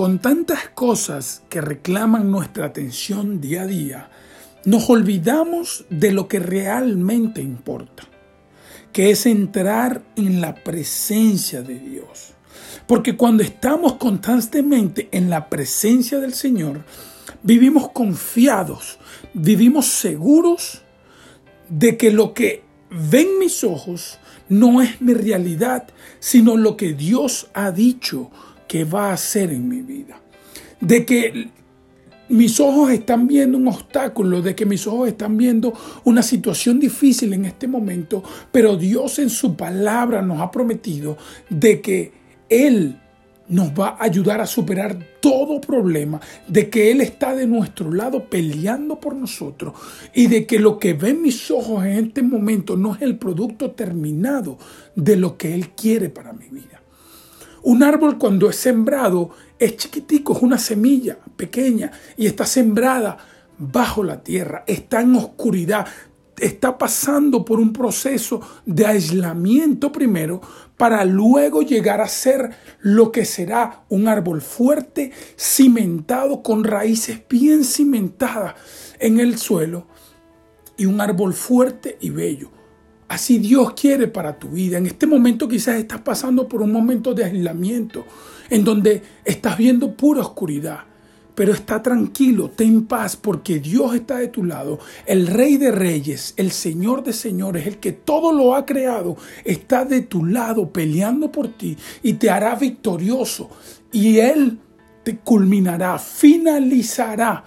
con tantas cosas que reclaman nuestra atención día a día, nos olvidamos de lo que realmente importa, que es entrar en la presencia de Dios. Porque cuando estamos constantemente en la presencia del Señor, vivimos confiados, vivimos seguros de que lo que ven mis ojos no es mi realidad, sino lo que Dios ha dicho que va a hacer en mi vida. De que mis ojos están viendo un obstáculo, de que mis ojos están viendo una situación difícil en este momento, pero Dios en su palabra nos ha prometido de que Él nos va a ayudar a superar todo problema, de que Él está de nuestro lado peleando por nosotros y de que lo que ven mis ojos en este momento no es el producto terminado de lo que Él quiere para mi vida. Un árbol cuando es sembrado es chiquitico, es una semilla pequeña y está sembrada bajo la tierra, está en oscuridad, está pasando por un proceso de aislamiento primero para luego llegar a ser lo que será un árbol fuerte, cimentado, con raíces bien cimentadas en el suelo y un árbol fuerte y bello. Así Dios quiere para tu vida. En este momento quizás estás pasando por un momento de aislamiento, en donde estás viendo pura oscuridad. Pero está tranquilo, ten paz, porque Dios está de tu lado. El Rey de Reyes, el Señor de Señores, el que todo lo ha creado, está de tu lado peleando por ti y te hará victorioso. Y Él te culminará, finalizará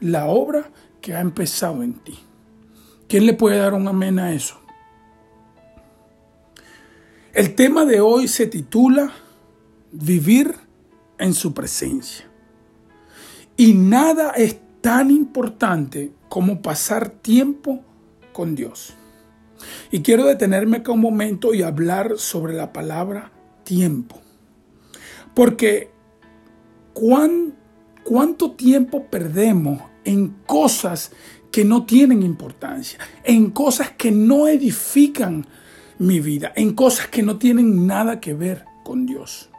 la obra que ha empezado en ti. ¿Quién le puede dar un amén a eso? El tema de hoy se titula Vivir en su presencia. Y nada es tan importante como pasar tiempo con Dios. Y quiero detenerme acá un momento y hablar sobre la palabra tiempo. Porque ¿cuánto tiempo perdemos en cosas que no tienen importancia, en cosas que no edifican mi vida, en cosas que no tienen nada que ver con Dios.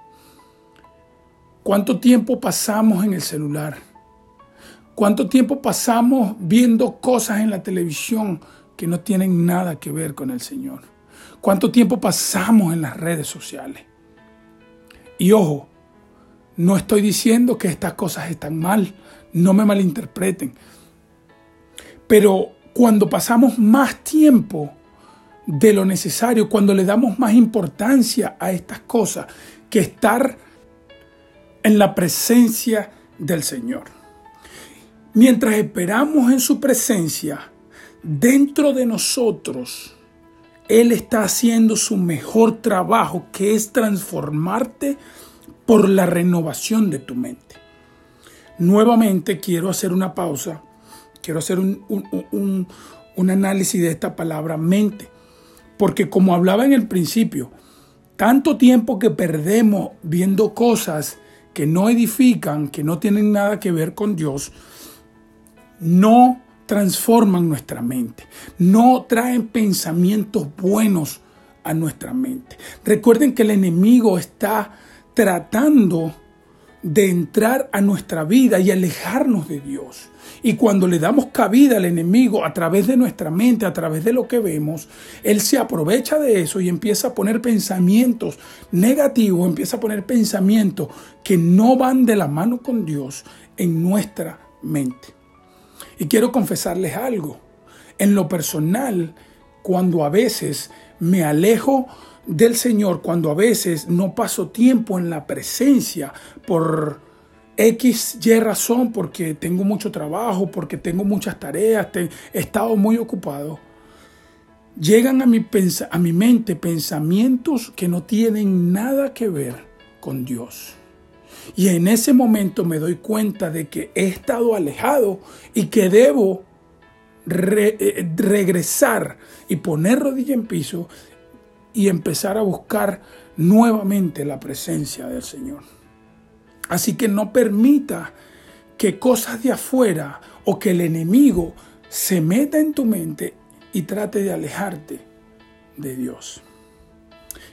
¿Cuánto tiempo pasamos en el celular? ¿Cuánto tiempo pasamos viendo cosas en la televisión que no tienen nada que ver con el Señor? ¿Cuánto tiempo pasamos en las redes sociales? Y ojo, no estoy diciendo que estas cosas están mal, no me malinterpreten. Pero cuando pasamos más tiempo de lo necesario, cuando le damos más importancia a estas cosas que estar en la presencia del Señor. Mientras esperamos en su presencia, dentro de nosotros, Él está haciendo su mejor trabajo, que es transformarte por la renovación de tu mente. Nuevamente quiero hacer una pausa, quiero hacer un, un, un análisis de esta palabra mente porque como hablaba en el principio, tanto tiempo que perdemos viendo cosas que no edifican, que no tienen nada que ver con Dios, no transforman nuestra mente, no traen pensamientos buenos a nuestra mente. Recuerden que el enemigo está tratando de entrar a nuestra vida y alejarnos de Dios. Y cuando le damos cabida al enemigo a través de nuestra mente, a través de lo que vemos, él se aprovecha de eso y empieza a poner pensamientos negativos, empieza a poner pensamientos que no van de la mano con Dios en nuestra mente. Y quiero confesarles algo. En lo personal, cuando a veces me alejo del Señor, cuando a veces no paso tiempo en la presencia por X, Y razón, porque tengo mucho trabajo, porque tengo muchas tareas, he estado muy ocupado. Llegan a mi, a mi mente pensamientos que no tienen nada que ver con Dios. Y en ese momento me doy cuenta de que he estado alejado y que debo eh, regresar y poner rodilla en piso y empezar a buscar nuevamente la presencia del Señor. Así que no permita que cosas de afuera o que el enemigo se meta en tu mente y trate de alejarte de Dios.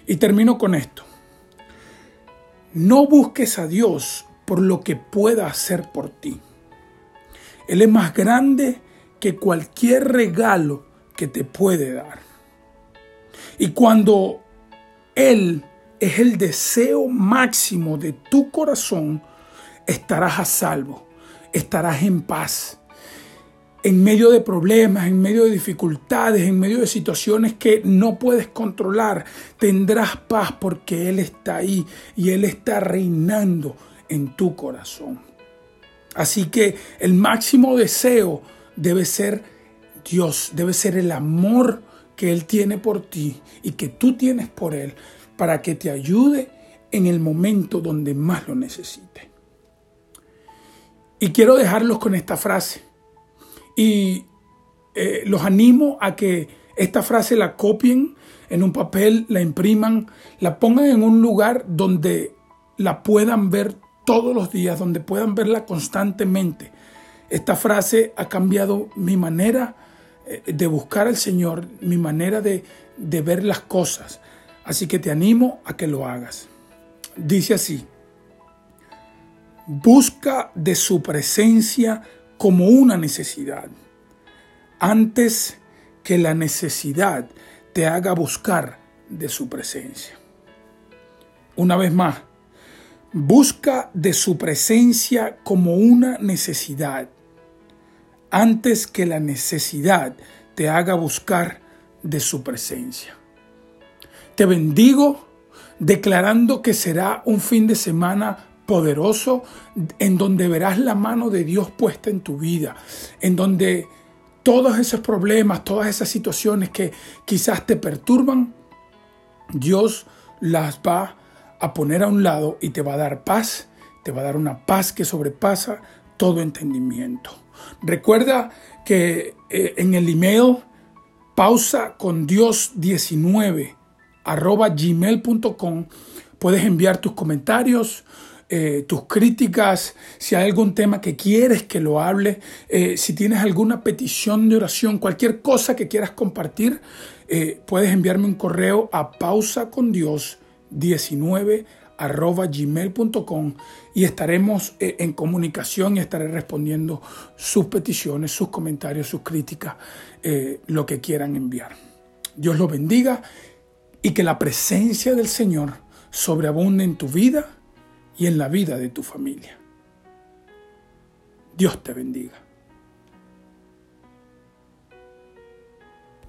Y termino con esto. No busques a Dios por lo que pueda hacer por ti. Él es más grande que cualquier regalo que te puede dar. Y cuando Él es el deseo máximo de tu corazón, estarás a salvo, estarás en paz. En medio de problemas, en medio de dificultades, en medio de situaciones que no puedes controlar, tendrás paz porque Él está ahí y Él está reinando en tu corazón. Así que el máximo deseo debe ser Dios, debe ser el amor que Él tiene por ti y que tú tienes por Él para que te ayude en el momento donde más lo necesite. Y quiero dejarlos con esta frase. Y eh, los animo a que esta frase la copien en un papel, la impriman, la pongan en un lugar donde la puedan ver todos los días, donde puedan verla constantemente. Esta frase ha cambiado mi manera eh, de buscar al Señor, mi manera de, de ver las cosas. Así que te animo a que lo hagas. Dice así, busca de su presencia como una necesidad, antes que la necesidad te haga buscar de su presencia. Una vez más, busca de su presencia como una necesidad, antes que la necesidad te haga buscar de su presencia. Te bendigo declarando que será un fin de semana poderoso en donde verás la mano de Dios puesta en tu vida, en donde todos esos problemas, todas esas situaciones que quizás te perturban, Dios las va a poner a un lado y te va a dar paz, te va a dar una paz que sobrepasa todo entendimiento. Recuerda que eh, en el email pausa con Dios 19 arroba gmail.com puedes enviar tus comentarios, eh, tus críticas, si hay algún tema que quieres que lo hable, eh, si tienes alguna petición de oración, cualquier cosa que quieras compartir, puedes enviarme un correo a pausa con Dios 19 arroba gmail.com y estaremos eh, en comunicación y estaré respondiendo sus peticiones, sus comentarios, sus críticas, eh, lo que quieran enviar. Dios los bendiga y que la presencia del Señor sobreabunde en tu vida y en la vida de tu familia. Dios te bendiga.